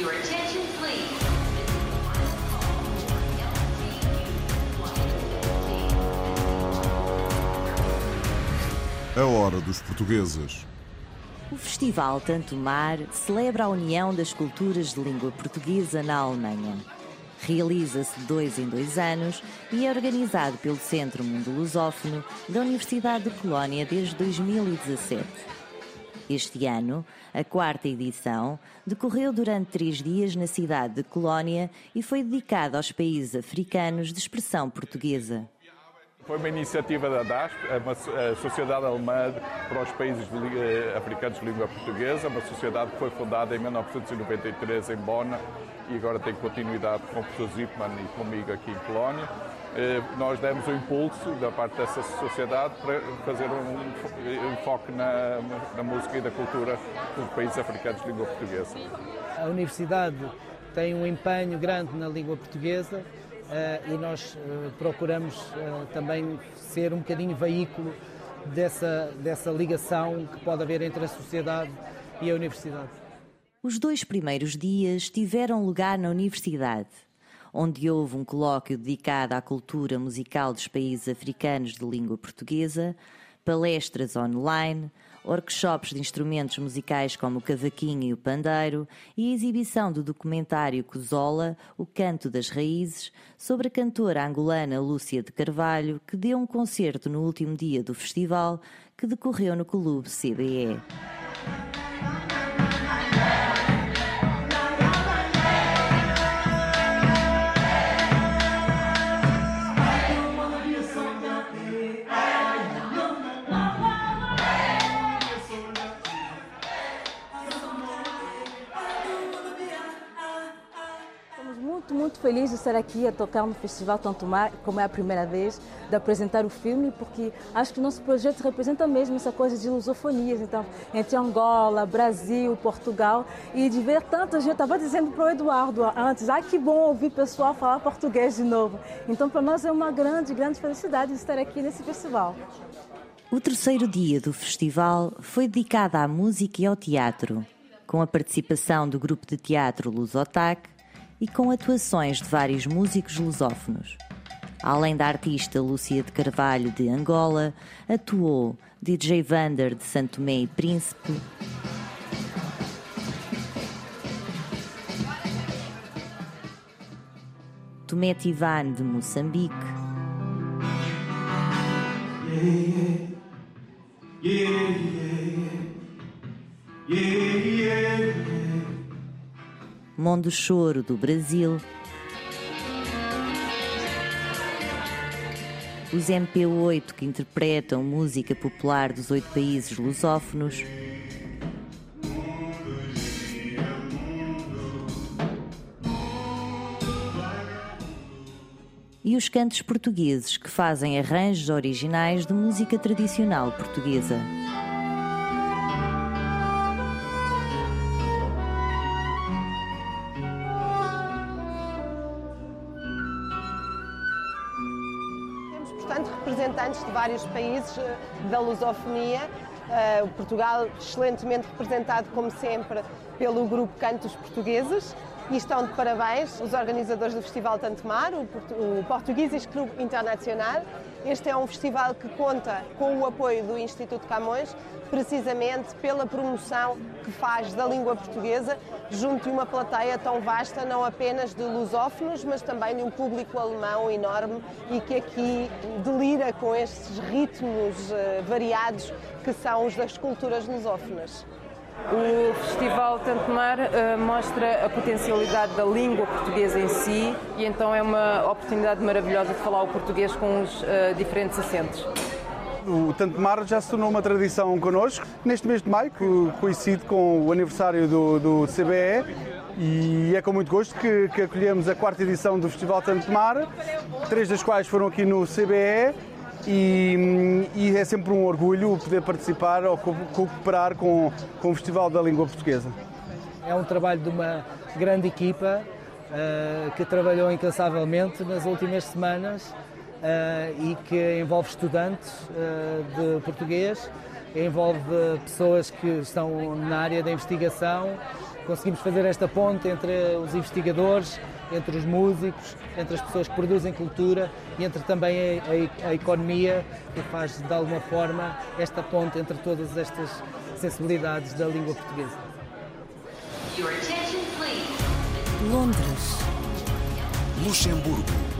Your attention, please. A hora dos portugueses. O Festival Tanto Mar celebra a união das culturas de língua portuguesa na Alemanha. Realiza-se de dois em dois anos e é organizado pelo Centro Mundo Lusófono da Universidade de Colónia desde 2017. Este ano, a quarta edição, decorreu durante três dias na cidade de Colónia e foi dedicada aos países africanos de expressão portuguesa. Foi uma iniciativa da DASP, uma a Sociedade Alemã para os Países eh, Africanos de Língua Portuguesa, uma sociedade que foi fundada em 1993 em Bonn e agora tem continuidade com o professor Zipman e comigo aqui em Colónia. Eh, Nós demos o impulso da parte dessa sociedade para fazer um fo- enfoque na, na música e da cultura dos países africanos de língua portuguesa. A universidade tem um empenho grande na língua portuguesa eh, e nós eh, procuramos também ser um bocadinho veículo dessa, dessa ligação que pode haver entre a sociedade e a universidade. Os dois primeiros dias tiveram lugar na universidade, onde houve um colóquio dedicado à cultura musical dos países africanos de língua portuguesa, palestras online, workshops de instrumentos musicais como o cavaquinho e o pandeiro e a exibição do documentário Cozola, O Canto das Raízes, sobre a cantora angolana Lúcia de Carvalho, que deu um concerto no último dia do festival que decorreu no Clube CBE. Muito, felizes de estar aqui a tocar no Festival Tanto como é a primeira vez, de apresentar o filme, porque acho que o nosso projeto representa mesmo essa coisa de lusofonias, então, entre Angola, Brasil, Portugal, e de ver tanta gente, estava dizendo para o Eduardo antes, ah, que bom ouvir pessoal falar português de novo. Então, para nós é uma grande, grande felicidade de estar aqui nesse festival. O terceiro dia do festival foi dedicado à música e ao teatro, com a participação do grupo de teatro Lusotac e com atuações de vários músicos lusófonos. Além da artista Lúcia de Carvalho de Angola, atuou DJ Vander de Santo Tomé e Príncipe, Tomé Tivan de Moçambique, Mondo Choro do Brasil, os MP8 que interpretam música popular dos oito países lusófonos, e os cantos portugueses que fazem arranjos originais de música tradicional portuguesa. Portanto, representantes de vários países eh, da lusofonia. O Portugal, excelentemente representado, como sempre, pelo grupo Cantos Portugueses. E estão de parabéns os organizadores do Festival Tanto Mar, o, Portu- o Portugueses Clube Internacional. Este é um festival que conta com o apoio do Instituto Camões, precisamente pela promoção que faz da língua portuguesa junto de uma plateia tão vasta, não apenas de lusófonos, mas também de um público alemão enorme e que aqui delira com estes ritmos eh, variados que são os das culturas lusófonas. O Festival Tanto Mar eh, mostra a potencialidade da língua portuguesa em si e então é uma oportunidade maravilhosa de falar o português com os eh, diferentes acentos. O Tanto Mar já se tornou uma tradição connosco. Neste mês de maio, que coincide com o aniversário do, do CBE, e é com muito gosto que, que acolhemos a quarta edição do Festival Tanto Mar, três das quais foram aqui no CBE. E, e é sempre um orgulho poder participar ou co- cooperar com, com o Festival da Língua Portuguesa. É um trabalho de uma grande equipa eh, que trabalhou incansavelmente nas últimas semanas e que envolve estudantes eh, de português, envolve pessoas que estão na área da investigação, conseguimos fazer esta ponte entre os investigadores, entre os músicos, entre as pessoas que produzem cultura e entre também a, a, a economia, que faz de alguma forma esta ponte entre todas estas sensibilidades da língua portuguesa. Londres. Luxemburgo.